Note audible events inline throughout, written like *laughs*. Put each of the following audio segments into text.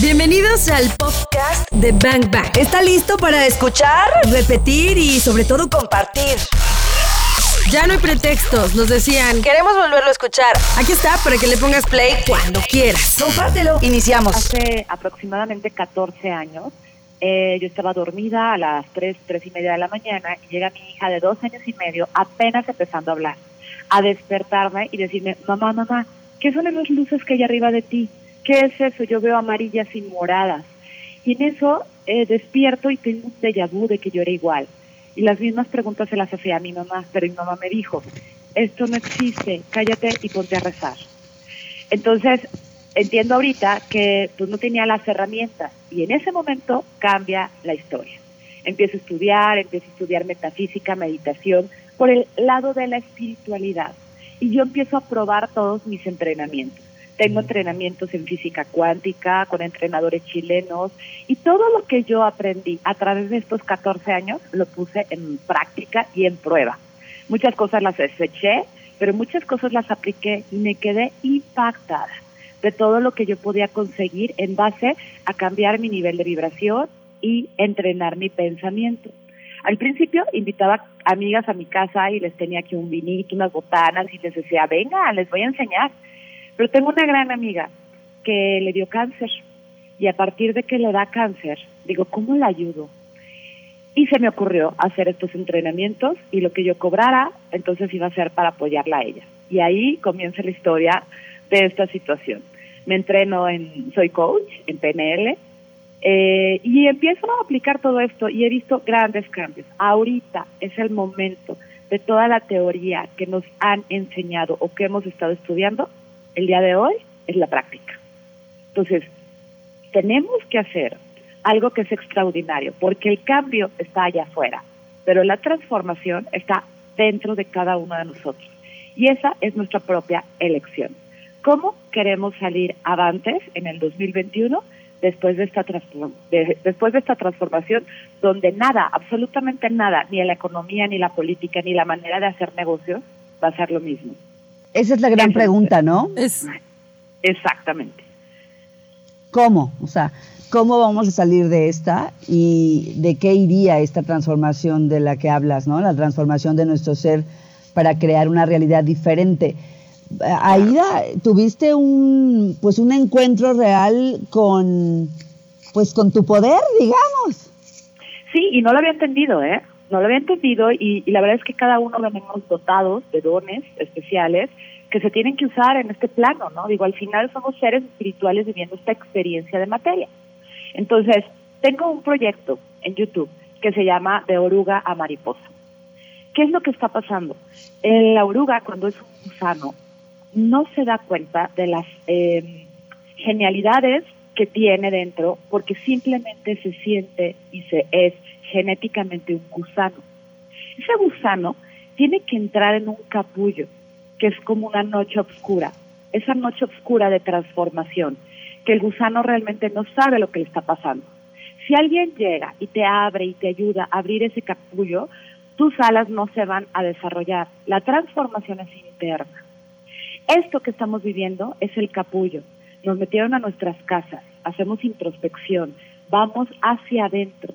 Bienvenidos al podcast de Bang Bang. ¿Está listo para escuchar, Repetir y sobre todo compartir? ya no hay pretextos, nos decían. Queremos volverlo a escuchar. Aquí está para que le pongas play cuando quieras. Compártelo. Iniciamos. Hace aproximadamente 14 años, eh, yo estaba dormida a las 3, 3 y media de la mañana y llega mi hija de dos años y medio, apenas empezando a hablar, a despertarme y decirme, mamá, mamá, ¿qué son esas luces que hay arriba de ti? ¿Qué es eso? Yo veo amarillas y moradas. Y en eso eh, despierto y tengo un déjà vu de que yo era igual. Y las mismas preguntas se las hacía a mi mamá, pero mi mamá me dijo, esto no existe, cállate y ponte a rezar. Entonces, entiendo ahorita que pues no tenía las herramientas y en ese momento cambia la historia. Empiezo a estudiar, empiezo a estudiar metafísica, meditación, por el lado de la espiritualidad. Y yo empiezo a probar todos mis entrenamientos. Tengo entrenamientos en física cuántica con entrenadores chilenos y todo lo que yo aprendí a través de estos 14 años lo puse en práctica y en prueba. Muchas cosas las deseché, pero muchas cosas las apliqué y me quedé impactada de todo lo que yo podía conseguir en base a cambiar mi nivel de vibración y entrenar mi pensamiento. Al principio invitaba amigas a mi casa y les tenía aquí un vinito, unas botanas y les decía, venga, les voy a enseñar. Pero tengo una gran amiga que le dio cáncer y a partir de que le da cáncer, digo, ¿cómo la ayudo? Y se me ocurrió hacer estos entrenamientos y lo que yo cobrara, entonces iba a ser para apoyarla a ella. Y ahí comienza la historia de esta situación. Me entreno en, soy coach en PNL eh, y empiezo a aplicar todo esto y he visto grandes cambios. Ahorita es el momento de toda la teoría que nos han enseñado o que hemos estado estudiando, el día de hoy es la práctica. Entonces, tenemos que hacer algo que es extraordinario, porque el cambio está allá afuera, pero la transformación está dentro de cada uno de nosotros. Y esa es nuestra propia elección. ¿Cómo queremos salir avantes en el 2021 después de esta, de- después de esta transformación donde nada, absolutamente nada, ni la economía, ni la política, ni la manera de hacer negocios va a ser lo mismo? Esa es la gran es- pregunta, ¿no? Es, Exactamente. ¿Cómo? O sea, ¿cómo vamos a salir de esta y de qué iría esta transformación de la que hablas, ¿no? La transformación de nuestro ser para crear una realidad diferente. Aida, tuviste un pues un encuentro real con pues con tu poder, digamos. Sí, y no lo había entendido, ¿eh? No lo había entendido y, la verdad es que cada uno venimos dotados de dones especiales que se tienen que usar en este plano, ¿no? Digo, al final somos seres espirituales viviendo esta experiencia de materia. Entonces, tengo un proyecto en YouTube que se llama De oruga a mariposa. ¿Qué es lo que está pasando? Eh, La oruga, cuando es un gusano, no se da cuenta de las eh, genialidades que tiene dentro porque simplemente se siente y se es genéticamente un gusano. Ese gusano tiene que entrar en un capullo, que es como una noche oscura, esa noche oscura de transformación, que el gusano realmente no sabe lo que le está pasando. Si alguien llega y te abre y te ayuda a abrir ese capullo, tus alas no se van a desarrollar. La transformación es interna. Esto que estamos viviendo es el capullo. Nos metieron a nuestras casas, hacemos introspección, vamos hacia adentro.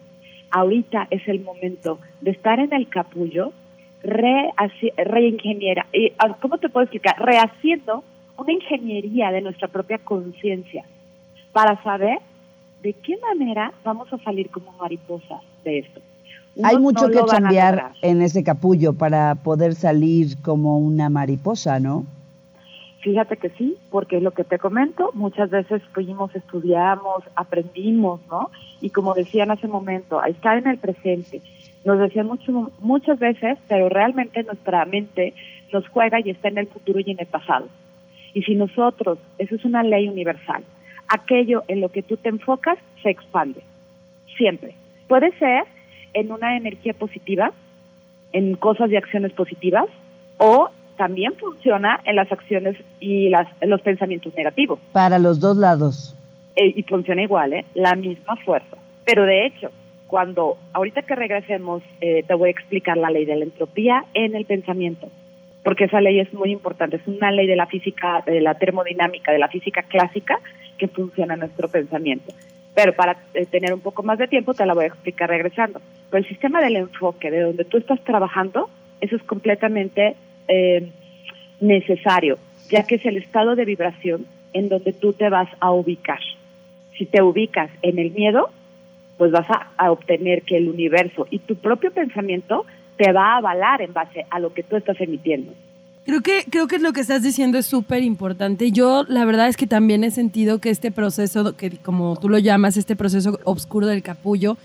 Ahorita es el momento de estar en el capullo, rehaci- reingeniera, ah, ¿cómo te puedo explicar? Rehaciendo una ingeniería de nuestra propia conciencia para saber de qué manera vamos a salir como mariposas de esto. Hay mucho no que cambiar en ese capullo para poder salir como una mariposa, ¿no? Fíjate que sí, porque es lo que te comento, muchas veces fuimos, estudiamos, aprendimos, ¿no? Y como decían hace un momento, estar en el presente. Nos decían mucho, muchas veces, pero realmente nuestra mente nos juega y está en el futuro y en el pasado. Y si nosotros, eso es una ley universal, aquello en lo que tú te enfocas se expande, siempre. Puede ser en una energía positiva, en cosas y acciones positivas, o también funciona en las acciones y las, en los pensamientos negativos. Para los dos lados. Eh, y funciona igual, ¿eh? La misma fuerza. Pero de hecho, cuando, ahorita que regresemos, eh, te voy a explicar la ley de la entropía en el pensamiento. Porque esa ley es muy importante. Es una ley de la física, de la termodinámica, de la física clásica, que funciona nuestro pensamiento. Pero para eh, tener un poco más de tiempo te la voy a explicar regresando. Pero el sistema del enfoque, de donde tú estás trabajando, eso es completamente eh, necesario, ya que es el estado de vibración en donde tú te vas a ubicar. Si te ubicas en el miedo, pues vas a, obtener que el universo y tu propio pensamiento te va a avalar en base a lo que tú estás emitiendo. Creo que, creo que lo que estás diciendo es súper importante. Yo la verdad es que también he sentido que este proceso, que como tú lo llamas, este proceso oscuro del capullo,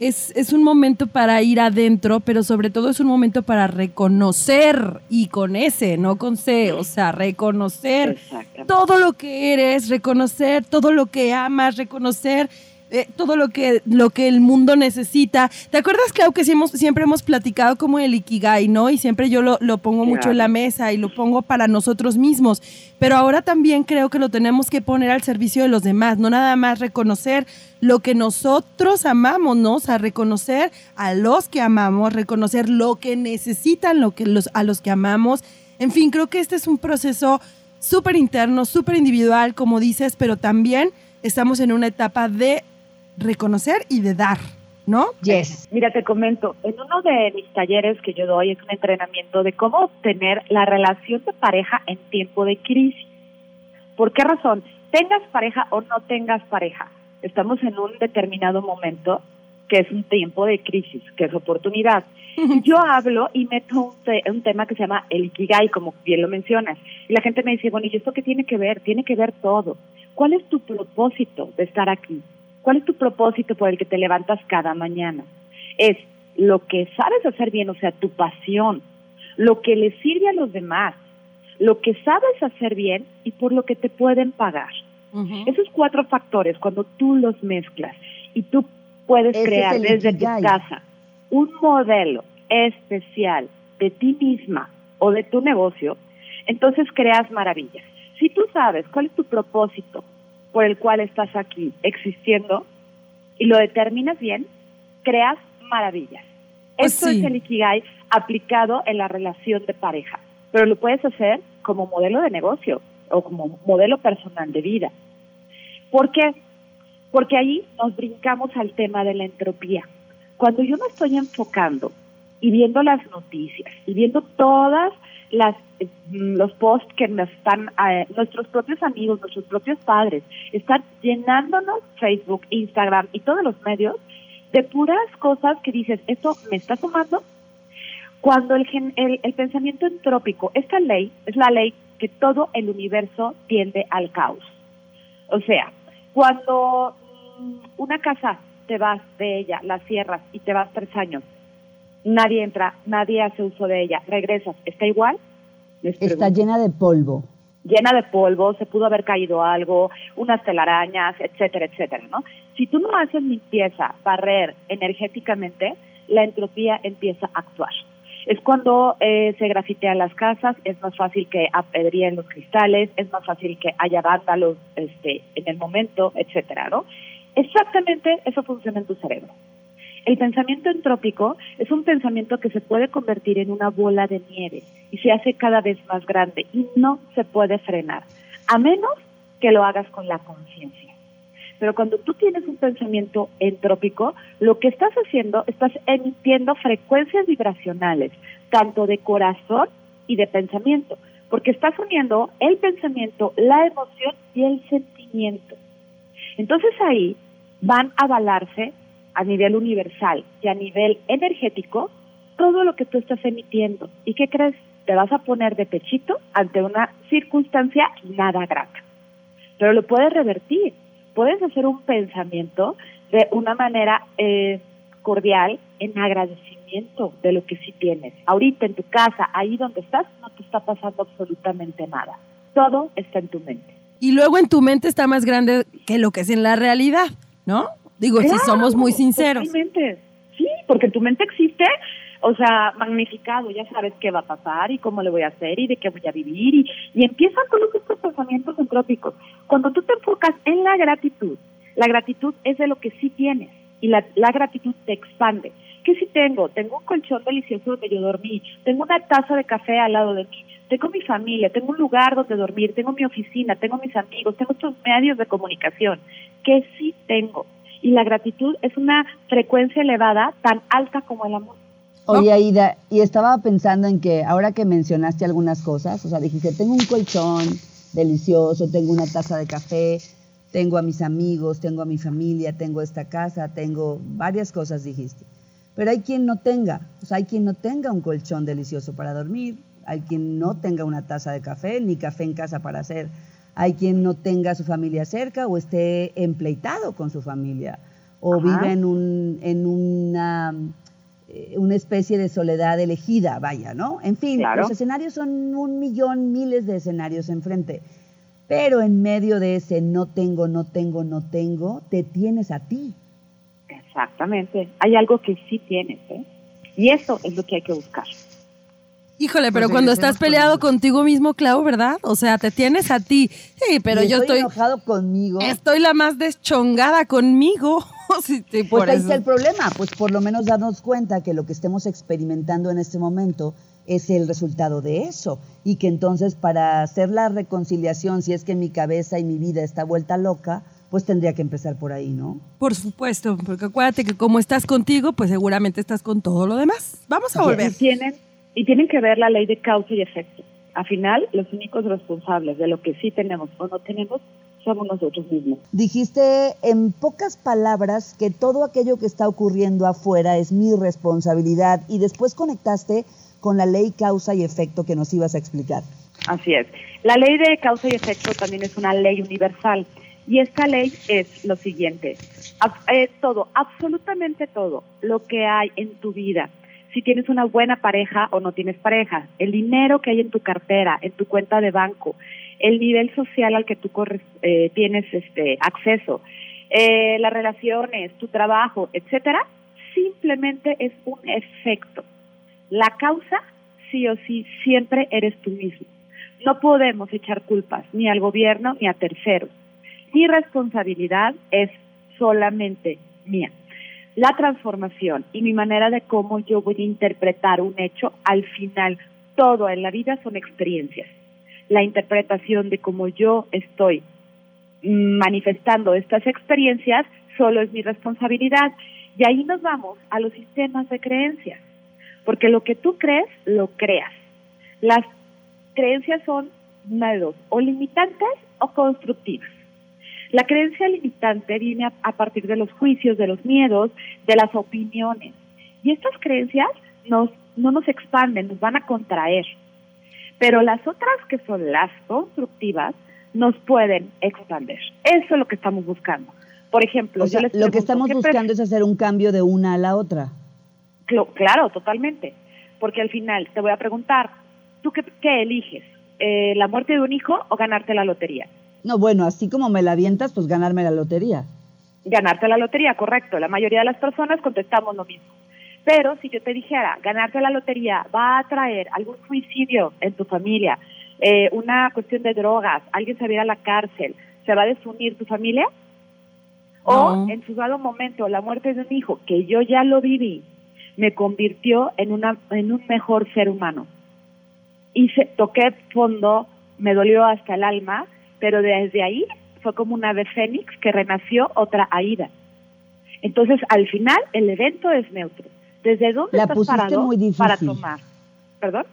es, es un momento para ir adentro, pero sobre todo es un momento para reconocer, y con S, no con C, o sea, reconocer todo lo que eres, reconocer todo lo que amas, reconocer eh, todo lo que, lo que el mundo necesita. ¿Te acuerdas, Clau, que siempre hemos platicado como el Ikigai, ¿no? Y siempre yo lo, pongo mucho en la mesa y lo pongo para nosotros mismos. Pero ahora también creo que lo tenemos que poner al servicio de los demás, no nada más reconocer lo que nosotros amamos, ¿no? O sea, reconocer a los que amamos, reconocer lo que necesitan lo que los, a los que amamos. En fin, creo que este es un proceso súper interno, súper individual, como dices, pero también estamos en una etapa de reconocer y de dar, ¿no? Yes. Mira, te comento, en uno de mis talleres que yo doy es un entrenamiento de cómo obtener la relación de pareja en tiempo de crisis. ¿Por qué razón? Tengas pareja o no tengas pareja, estamos en un determinado momento que es un tiempo de crisis, que es oportunidad. *laughs* Yo hablo y meto un, tema que se llama el Ikigai, como bien lo mencionas. Y la gente me dice, bueno, ¿y esto qué tiene que ver? Tiene que ver todo. ¿Cuál es tu propósito de estar aquí? ¿Cuál es tu propósito por el que te levantas cada mañana? Es lo que sabes hacer bien, o sea, tu pasión, lo que le sirve a los demás, lo que sabes hacer bien y por lo que te pueden pagar. Esos cuatro factores, cuando tú los mezclas y tú puedes crear desde tu casa un modelo especial de ti misma o de tu negocio, entonces creas maravillas. Si tú sabes cuál es tu propósito, por el cual estás aquí existiendo y lo determinas bien, creas maravillas. Pues Esto es el Ikigai aplicado en la relación de pareja, pero lo puedes hacer como modelo de negocio o como modelo personal de vida. ¿Por qué? Porque ahí nos brincamos al tema de la entropía. Cuando yo me estoy enfocando y viendo las noticias y viendo todas las los posts que nos están eh, nuestros propios amigos, nuestros propios padres están llenándonos Facebook, Instagram y todos los medios de puras cosas que dices, esto me está sumando. Cuando el, el, el pensamiento entrópico, esta ley es la ley que todo el universo tiende al caos. O sea, cuando mm, una casa te vas de ella, la cierras y te vas tres años, nadie entra, nadie hace uso de ella, regresas, ¿está igual? Está llena de polvo. Llena de polvo, se pudo haber caído algo, unas telarañas, etcétera, etcétera, ¿no? Si tú no haces limpieza, barrer energéticamente, la entropía empieza a actuar. Es cuando eh, se grafitean las casas, es más fácil que apedríen los cristales, es más fácil que haya vándalos este, en el momento, etcétera, ¿no? Exactamente eso funciona en tu cerebro. El pensamiento entrópico es un pensamiento que se puede convertir en una bola de nieve y se hace cada vez más grande y no se puede frenar, a menos que lo hagas con la conciencia. Pero cuando tú tienes un pensamiento entrópico, lo que estás haciendo, estás emitiendo frecuencias vibracionales, tanto de corazón y de pensamiento, porque estás uniendo el pensamiento, la emoción y el sentimiento. Entonces ahí van a avalarse a nivel universal y a nivel energético todo lo que tú estás emitiendo. ¿Y qué crees? Te vas a poner de pechito ante una circunstancia nada grata. Pero lo puedes revertir. Puedes hacer un pensamiento de una manera eh, cordial en agradecimiento de lo que sí tienes. Ahorita en tu casa, ahí donde estás, no te está pasando absolutamente nada. Todo está en tu mente. Y luego en tu mente está más grande que lo que es en la realidad, ¿no? Digo, si somos muy sinceros. Totalmente. Sí, porque tu mente existe, o sea, magnificado, ya sabes qué va a pasar y cómo le voy a hacer y de qué voy a vivir y, y empiezan todos estos pensamientos entrópicos. Cuando tú te enfocas en la gratitud, la gratitud es de lo que sí tienes y la, la gratitud te expande. ¿Qué sí tengo? Tengo un colchón delicioso donde yo dormí, tengo una taza de café al lado de mí, tengo mi familia, tengo un lugar donde dormir, tengo mi oficina, tengo mis amigos, tengo estos medios de comunicación que sí tengo. Y la gratitud es una frecuencia elevada tan alta como el amor. Oye, Aida, y estaba pensando en que ahora que mencionaste algunas cosas, o sea, dijiste, tengo un colchón delicioso, tengo una taza de café, tengo a mis amigos, tengo a mi familia, tengo esta casa, tengo varias cosas, dijiste. Pero hay quien no tenga, o sea, hay quien no tenga un colchón delicioso para dormir, hay quien no tenga una taza de café, ni café en casa para hacer, hay quien no tenga a su familia cerca o esté empleitado con su familia, o vive en, un, en una, eh, una especie de soledad elegida, vaya, ¿no? En fin, los escenarios son un millón, miles de escenarios enfrente. Pero en medio de ese no tengo, no tengo, no tengo, te tienes a ti. Exactamente. Hay algo que sí tienes, ¿eh? Y eso es lo que hay que buscar. Híjole, pero cuando estás peleado contigo mismo, Clau, ¿verdad? O sea, te tienes a ti. Sí, pero yo estoy, enojado conmigo. Estoy la más deschongada conmigo. *laughs* pues ahí está el problema. Pues por lo menos darnos cuenta que lo que estemos experimentando en este momento es el resultado de eso. Y que entonces para hacer la reconciliación, si es que mi cabeza y mi vida está vuelta loca, pues tendría que empezar por ahí, ¿no? Por supuesto, porque acuérdate que como estás contigo, pues seguramente estás con todo lo demás. Vamos a volver. Tienen, y tienen que ver la ley de causa y efecto. Al final, los únicos responsables de lo que sí tenemos o no tenemos somos nosotros mismos. Dijiste en pocas palabras que todo aquello que está ocurriendo afuera es mi responsabilidad y después conectaste con la ley causa y efecto que nos ibas a explicar. Así es. La ley de causa y efecto también es una ley universal. Y esta ley es lo siguiente, eh, todo, absolutamente todo lo que hay en tu vida, si tienes una buena pareja o no tienes pareja, el dinero que hay en tu cartera, en tu cuenta de banco, el nivel social al que tú corres, eh, tienes este acceso, eh, las relaciones, tu trabajo, etcétera, simplemente es un efecto. La causa, sí o sí, siempre eres tú mismo. No podemos echar culpas ni al gobierno ni a terceros. Mi responsabilidad es solamente mía. La transformación y mi manera de cómo yo voy a interpretar un hecho, al final, todo en la vida son experiencias. La interpretación de cómo yo estoy manifestando estas experiencias solo es mi responsabilidad. Y ahí nos vamos a los sistemas de creencias porque lo que tú crees, lo creas. Las creencias son una de dos, o limitantes o constructivas. La creencia limitante viene a, partir de los juicios, de los miedos, de las opiniones. Y estas creencias nos, no nos expanden, nos van a contraer. Pero las otras que son las constructivas nos pueden expandir. Eso es lo que estamos buscando. Por ejemplo, lo que estamos buscando es hacer un cambio de una a la otra. Claro, totalmente. Porque al final te voy a preguntar, ¿tú qué, eliges? Eh, ¿La muerte de un hijo o ganarte la lotería? No, bueno, así como me la avientas, pues ganarme la lotería. Ganarte la lotería, correcto. La mayoría de las personas contestamos lo mismo. Pero si yo te dijera, ganarte la lotería va a traer algún suicidio en tu familia, eh, una cuestión de drogas, alguien se va a ir a la cárcel, ¿se va a desunir tu familia? O en su dado momento, la muerte de un hijo, que yo ya lo viví, me convirtió en, una, en un mejor ser humano. Y se, toqué fondo, me dolió hasta el alma, pero desde ahí fue como una ave fénix que renació otra Aida. Entonces, al final, el evento es neutro. ¿Desde dónde la estás parado muy difícil. para tomar? ¿Perdón?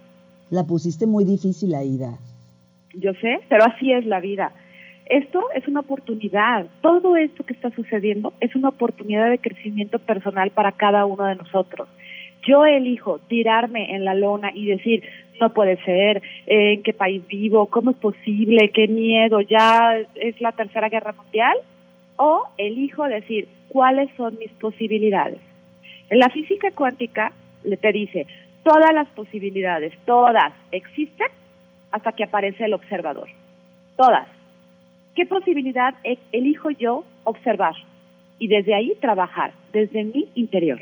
La pusiste muy difícil, Aida. Yo sé, pero así es la vida. Esto es una oportunidad. Todo esto que está sucediendo es una oportunidad de crecimiento personal para cada uno de nosotros. Yo elijo tirarme en la lona y decir, no puede ser, en qué país vivo, cómo es posible, qué miedo, ya es la tercera guerra mundial, o elijo decir, cuáles son mis posibilidades. En la física cuántica te dice, todas las posibilidades, todas existen hasta que aparece el observador. Todas. ¿Qué posibilidad e-, elijo yo observar? Y desde ahí trabajar, desde mi interior.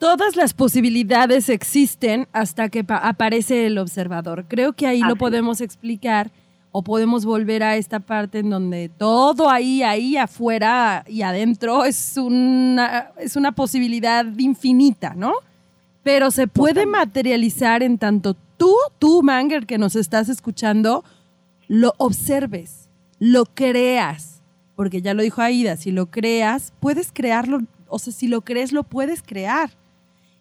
Todas las posibilidades existen hasta que aparece el observador. Creo que ahí lo podemos explicar o podemos volver a esta parte en donde todo ahí, ahí afuera y adentro es una, es una posibilidad infinita, ¿no? Pero se puede materializar en tanto tú, tú, Manger, que nos estás escuchando, lo observes, lo creas, porque ya lo dijo Aida, si lo creas, puedes crearlo, o sea, si lo crees, lo puedes crear.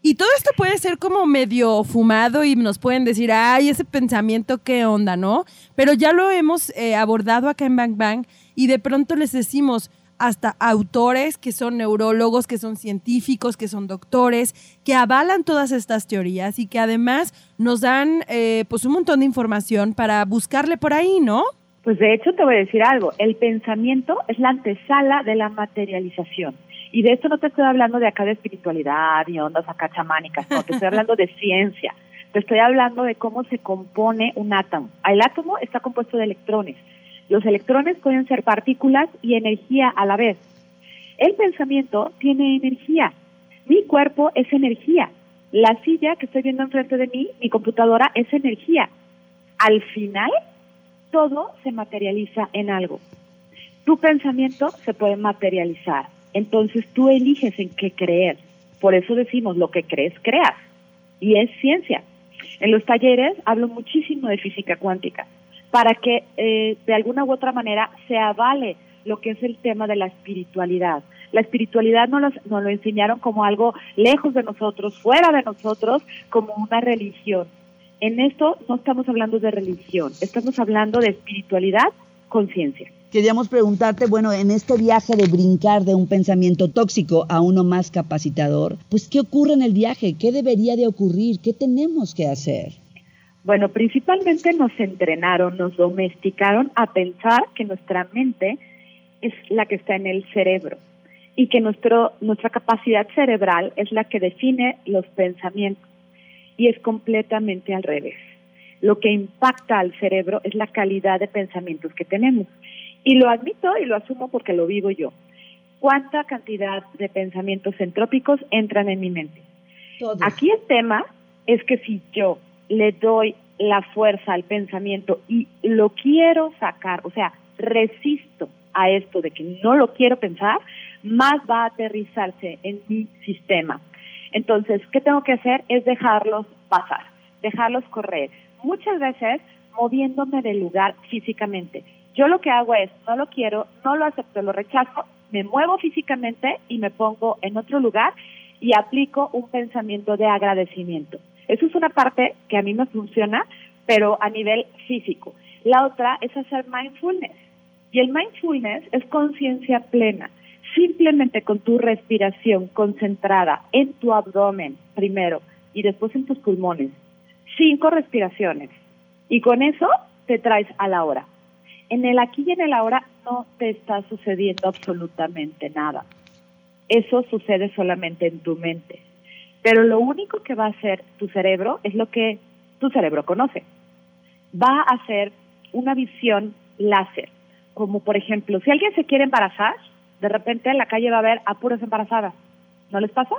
Y todo esto puede ser como medio fumado y nos pueden decir, ay, ese pensamiento, qué onda, ¿no? Pero ya lo hemos eh, abordado acá en Bang Bang y de pronto les decimos hasta autores que son neurólogos, que son científicos, que son doctores, que avalan todas estas teorías y que además nos dan eh, pues un montón de información para buscarle por ahí, ¿no? Pues de hecho te voy a decir algo, el pensamiento es la antesala de la materialización. Y de esto no te estoy hablando de acá de espiritualidad y ondas acá chamánicas, no, te estoy *laughs* hablando de ciencia. Te estoy hablando de cómo se compone un átomo. El átomo está compuesto de electrones. Los electrones pueden ser partículas y energía a la vez. El pensamiento tiene energía. Mi cuerpo es energía. La silla que estoy viendo enfrente de mí, mi computadora, es energía. Al final, todo se materializa en algo. Tu pensamiento se puede materializar entonces tú eliges en qué creer. Por eso decimos, lo que crees, creas. Y es ciencia. En los talleres hablo muchísimo de física cuántica, para que eh, de alguna u otra manera se avale lo que es el tema de la espiritualidad. La espiritualidad nos nos lo enseñaron como algo lejos de nosotros, fuera de nosotros, como una religión. En esto no estamos hablando de religión, estamos hablando de espiritualidad con ciencia. Queríamos preguntarte, bueno, en este viaje de brincar de un pensamiento tóxico a uno más capacitador, pues ¿qué ocurre en el viaje? ¿Qué debería de ocurrir? ¿Qué tenemos que hacer? Bueno, principalmente nos entrenaron, nos domesticaron a pensar que nuestra mente es la que está en el cerebro y que nuestro, nuestra capacidad cerebral es la que define los pensamientos y es completamente al revés. Lo que impacta al cerebro es la calidad de pensamientos que tenemos. Y lo admito y lo asumo porque lo vivo yo. ¿Cuánta cantidad de pensamientos entrópicos entran en mi mente? Aquí el tema es que si yo le doy la fuerza al pensamiento y lo quiero sacar, o sea, resisto a esto de que no lo quiero pensar, más va a aterrizarse en mi sistema. Entonces, ¿qué tengo que hacer? Es dejarlos pasar, dejarlos correr. Muchas veces moviéndome del lugar físicamente. Yo lo que hago es, no lo quiero, no lo acepto, lo rechazo, me muevo físicamente y me pongo en otro lugar y aplico un pensamiento de agradecimiento. Eso es una parte que a mí me funciona, pero a nivel físico. La otra es hacer mindfulness. Y el mindfulness es conciencia plena. Simplemente con tu respiración concentrada en tu abdomen primero y después en tus pulmones. Cinco respiraciones. Y con eso te traes a la hora en el aquí y en el ahora no te está sucediendo absolutamente nada. Eso sucede solamente en tu mente. Pero lo único que va a hacer tu cerebro es lo que tu cerebro conoce. Va a hacer una visión láser. Como por ejemplo, si alguien se quiere embarazar, de repente en la calle va a haber a puras embarazadas. ¿No les pasa?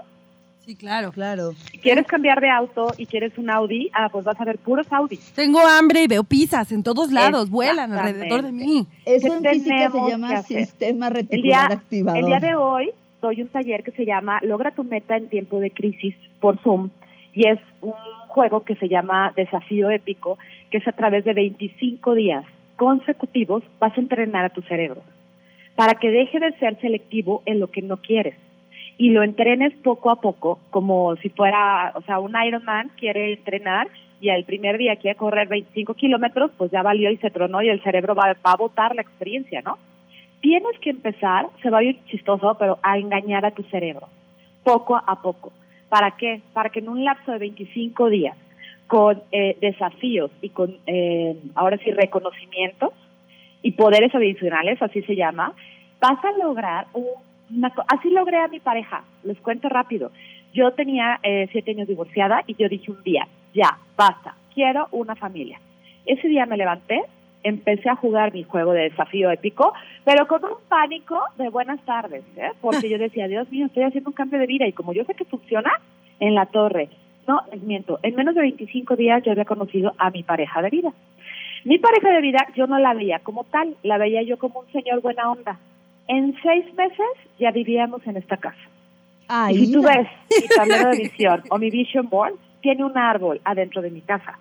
Sí, claro, claro. ¿Quieres cambiar de auto y quieres un Audi? Ah, pues vas a ver puros Audi. Tengo hambre y veo pizzas en todos lados, vuelan alrededor de mí. Eso en física se llama sistema reticular activador. El día de hoy doy un taller que se llama Logra tu meta en tiempo de crisis por Zoom y es un juego que se llama Desafío Épico, que es a través de 25 días consecutivos vas a entrenar a tu cerebro para que deje de ser selectivo en lo que no quieres y lo entrenes poco a poco, como si fuera, o sea, un Ironman quiere entrenar y el primer día quiere correr 25 kilómetros, pues ya valió y se tronó y el cerebro va, a botar la experiencia, ¿no? Tienes que empezar, se va a ir chistoso, pero a engañar a tu cerebro, poco a poco. ¿Para qué? Para que en un lapso de 25 días, con eh, desafíos y con, eh, ahora sí, reconocimientos y poderes adicionales, así se llama, vas a lograr un así logré a mi pareja, les cuento rápido. Yo tenía eh, siete años divorciada y yo dije un día, ya, basta, quiero una familia. Ese día me levanté, empecé a jugar mi juego de desafío épico, pero con un pánico de buenas tardes, ¿eh? porque yo decía, Dios mío, estoy haciendo un cambio de vida y como yo sé que funciona, en la torre. No, les miento, en menos de 25 días yo había conocido a mi pareja de vida. Mi pareja de vida yo no la veía como tal, la veía yo como un señor buena onda, en seis meses ya vivíamos en esta casa. y si tú ves mi *laughs* tablero de visión o mi vision board, tiene un árbol adentro de mi casa.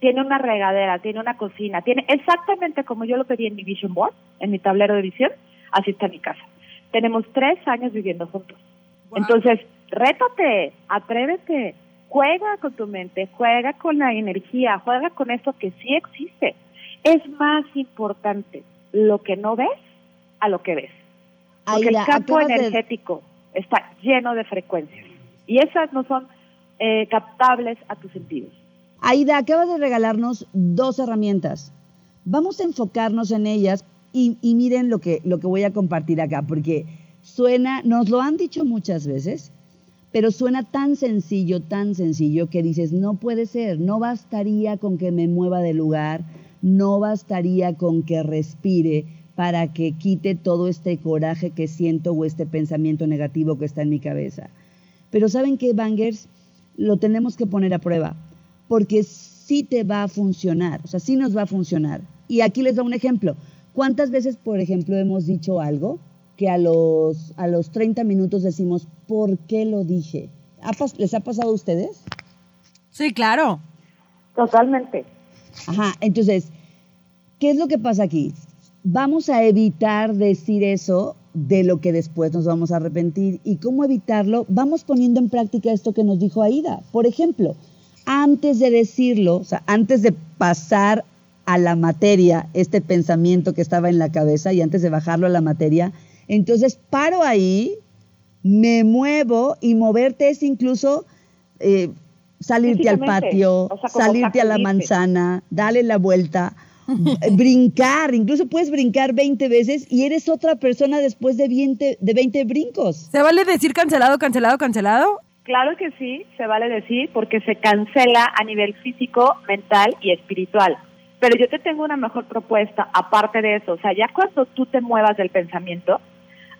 tiene una regadera, tiene una cocina, tiene exactamente como yo lo pedí en mi vision board, en mi tablero de visión, así está mi casa. Tenemos tres años viviendo juntos. Entonces, rétate, atrévete, juega con tu mente, juega con la energía, juega con esto que sí existe. Es más importante lo que no ves a lo que ves. Porque el campo energético está lleno de frecuencias y esas no son eh, captables a tus sentidos. Aida, acabas de regalarnos dos herramientas. Vamos a enfocarnos en ellas y, y, miren lo que, lo que voy a compartir acá, porque suena, nos lo han dicho muchas veces, pero suena tan sencillo, tan sencillo que dices, no puede ser, no bastaría con que me mueva de lugar, no bastaría con que respire para que quite todo este coraje que siento o este pensamiento negativo que está en mi cabeza. Pero ¿saben qué, Bangers? Lo tenemos que poner a prueba, porque sí te va a funcionar, o sea, sí nos va a funcionar. Y aquí les doy un ejemplo. ¿Cuántas veces, por ejemplo, hemos dicho algo que a los, a los 30 minutos decimos, ¿por qué lo dije? ¿Les ha pasado a ustedes? Sí, claro. Totalmente. Ajá, entonces, ¿qué es lo que pasa aquí? Vamos a evitar decir eso de lo que después nos vamos a arrepentir. ¿Y cómo evitarlo? Vamos poniendo en práctica esto que nos dijo Aida. Por ejemplo, antes de decirlo, o sea, antes de pasar a la materia este pensamiento que estaba en la cabeza y antes de bajarlo a la materia, entonces paro ahí, me muevo y moverte es incluso eh, salirte al patio, salirte a la manzana, darle la vuelta, *laughs* brincar, incluso puedes brincar 20 veces y eres otra persona después de 20, de 20 brincos. ¿Se vale decir cancelado, cancelado, cancelado? Claro que sí, se vale decir porque se cancela a nivel físico, mental y espiritual. Pero yo te tengo una mejor propuesta aparte de eso. O sea, ya cuando tú te muevas del pensamiento,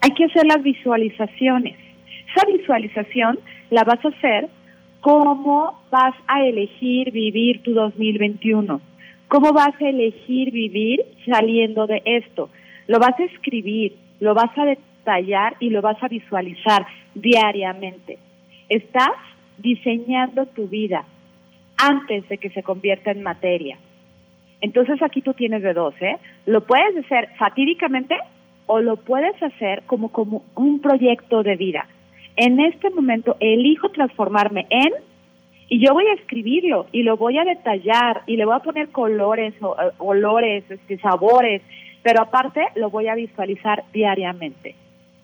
hay que hacer las visualizaciones. Esa visualización la vas a hacer cómo vas a elegir vivir tu 2021. ¿Cómo vas a elegir vivir saliendo de esto? Lo vas a escribir, lo vas a detallar y lo vas a visualizar diariamente. Estás diseñando tu vida antes de que se convierta en materia. Entonces aquí tú tienes de dos, ¿eh? Lo puedes hacer fatídicamente o lo puedes hacer como, como un proyecto de vida. En este momento elijo transformarme en y yo voy a escribirlo y lo voy a detallar y le voy a poner colores, o, eh, olores, este, sabores, pero aparte lo voy a visualizar diariamente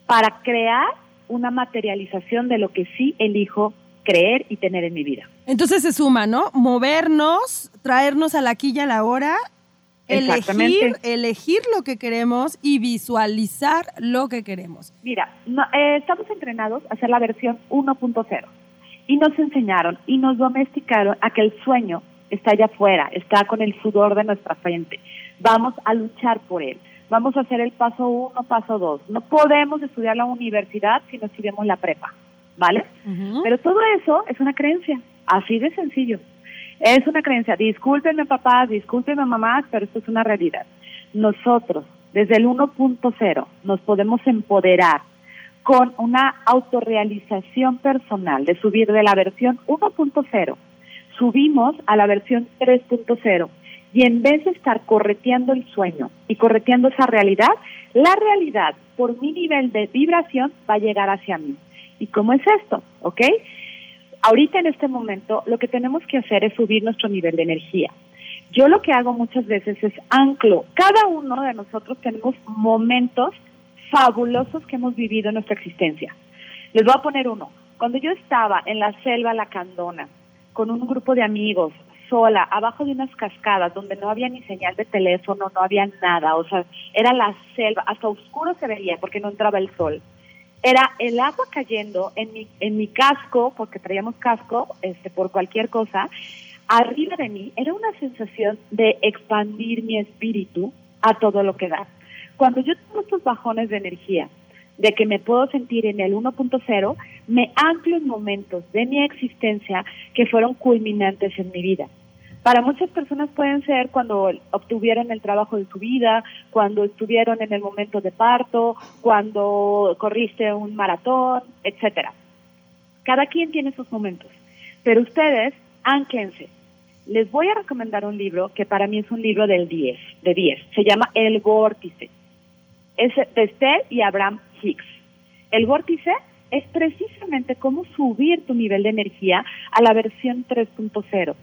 para crear una materialización de lo que sí elijo creer y tener en mi vida. Entonces se suma, ¿no? Movernos, traernos a la quilla a la hora Elegir, elegir lo que queremos y visualizar lo que queremos. Mira, eh, estamos entrenados a hacer la versión 1.0 y nos enseñaron y nos domesticaron a que el sueño está allá afuera, está con el sudor de nuestra frente. Vamos a luchar por él. Vamos a hacer el paso 1, paso 2. No podemos estudiar la universidad si no estudiamos la prepa, ¿vale? Pero todo eso es una creencia, así de sencillo. Es una creencia. Discúlpenme papás, discúlpenme mamás, pero esto es una realidad. Nosotros, desde el 1.0, nos podemos empoderar con una autorrealización personal de subir de la versión 1.0. Subimos a la versión 3.0 y en vez de estar correteando el sueño y correteando esa realidad, la realidad por mi nivel de vibración va a llegar hacia mí. ¿Y cómo es esto? ¿Ok? Ahorita en este momento lo que tenemos que hacer es subir nuestro nivel de energía. Yo lo que hago muchas veces es anclo. Cada uno de nosotros tenemos momentos fabulosos que hemos vivido en nuestra existencia. Les voy a poner uno. Cuando yo estaba en la selva lacandona, con un grupo de amigos, sola, abajo de unas cascadas, donde no había ni señal de teléfono, no había nada, o sea, era la selva, hasta oscuro se veía porque no entraba el sol era el agua cayendo en mi, en mi casco, porque traíamos casco este, por cualquier cosa, arriba de mí, era una sensación de expandir mi espíritu a todo lo que da. Cuando yo tengo estos bajones de energía, de que me puedo sentir en el 1.0, me anclo en momentos de mi existencia que fueron culminantes en mi vida. Para muchas personas pueden ser cuando obtuvieron el trabajo de su vida, cuando estuvieron en el momento de parto, cuando corriste un maratón, etcétera. Cada quien tiene sus momentos, pero ustedes ánquense. les voy a recomendar un libro que para mí es un libro del 10, de 10. Se llama El Vórtice. Es de Esther y Abraham Hicks. El Vórtice es precisamente cómo subir tu nivel de energía a la versión 3.0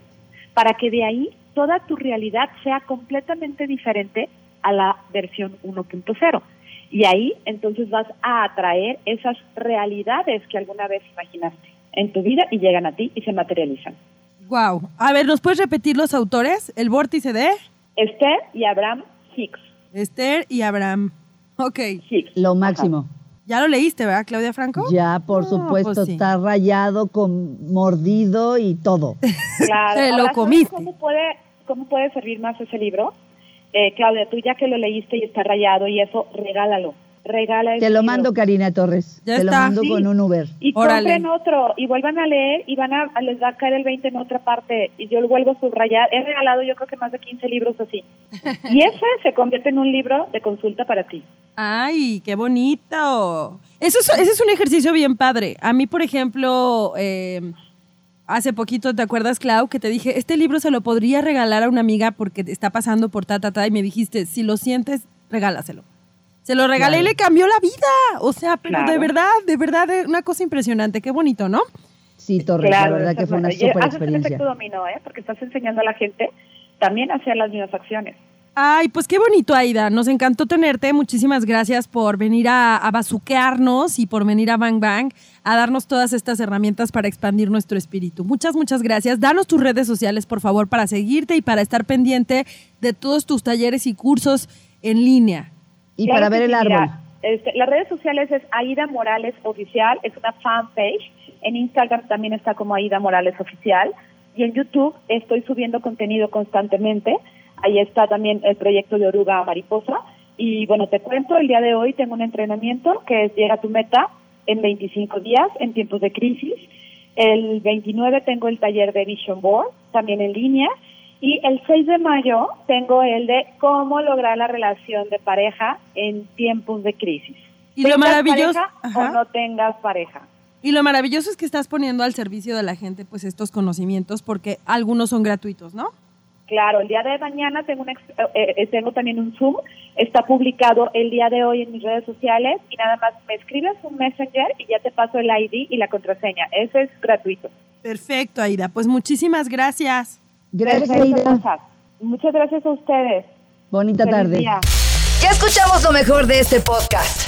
para que de ahí toda tu realidad sea completamente diferente a la versión 1.0. Y ahí entonces vas a atraer esas realidades que alguna vez imaginaste en tu vida y llegan a ti y se materializan. Wow. A ver, ¿nos puedes repetir los autores? El vórtice de Esther y Abraham Hicks. Esther y Abraham. Ok. Hicks. Lo máximo. Ya lo leíste, ¿verdad, Claudia Franco? Ya, por No, supuesto, pues sí. está rayado, con mordido y todo. *laughs* Claro. Te lo Ahora, ¿sabes comiste. ¿Cómo puede, cómo puede servir más ese libro? Eh, Claudia, tú ya que lo leíste y está rayado y eso, regálalo. Regala ese Te lo libro. mando, Karina Torres. Ya Te lo está. mando Sí. con un Uber. Y Órale. compren otro y vuelvan a leer y van a, les va a caer el 20 en otra parte y yo lo vuelvo a subrayar. He regalado yo creo que más de 15 libros así. *laughs* Y ese se convierte en un libro de consulta para ti. Ay, qué bonito. Eso es, ese es un ejercicio bien padre. A mí, por ejemplo, eh, hace poquito, ¿te acuerdas, Clau? Que te dije, este libro se lo podría regalar a una amiga porque está pasando por ta, ta, ta. Y me dijiste, si lo sientes, regálaselo. Se lo regalé y le cambió la vida. O sea, pero de verdad, de verdad, una cosa impresionante. Qué bonito, ¿no? Sí, Torres, la verdad que fue una super Haces el efecto experiencia. dominó, ¿eh? Porque estás enseñando a la gente también a hacer las mismas acciones. Ay, pues qué bonito, Aida. Nos encantó tenerte. Muchísimas gracias por venir a, a bazuquearnos y por venir a Bang Bang a darnos todas estas herramientas para expandir nuestro espíritu. Muchas, muchas gracias. Danos tus redes sociales, por favor, para seguirte y para estar pendiente de todos tus talleres y cursos en línea. Y Claro para ver el árbol. mira, este, las redes sociales es Aida Morales Oficial, es una fanpage. En Instagram también está como Aida Morales Oficial. Y en YouTube estoy subiendo contenido constantemente. Ahí está también el proyecto de Oruga Mariposa. Y bueno, te cuento, el día de hoy tengo un entrenamiento que es Llega a tu meta en 25 días en tiempos de crisis. El 29 tengo el taller de Vision Board, también en línea. Y el 6 de mayo tengo el de cómo lograr la relación de pareja en tiempos de crisis. Y lo maravilloso, o no tengas pareja. y lo maravilloso es que estás poniendo al servicio de la gente pues estos conocimientos porque algunos son gratuitos, ¿no? Claro, el día de mañana tengo, un eh, eh, tengo también un Zoom, está publicado el día de hoy en mis redes sociales y nada más me escribes un Messenger y ya te paso el ID y la contraseña. Eso es gratuito. Perfecto, Aida. Pues muchísimas gracias. Gracias, Aida. Muchas gracias a ustedes. Bonita Feliz tarde. día. Ya escuchamos lo mejor de este podcast.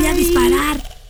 voy a disparar.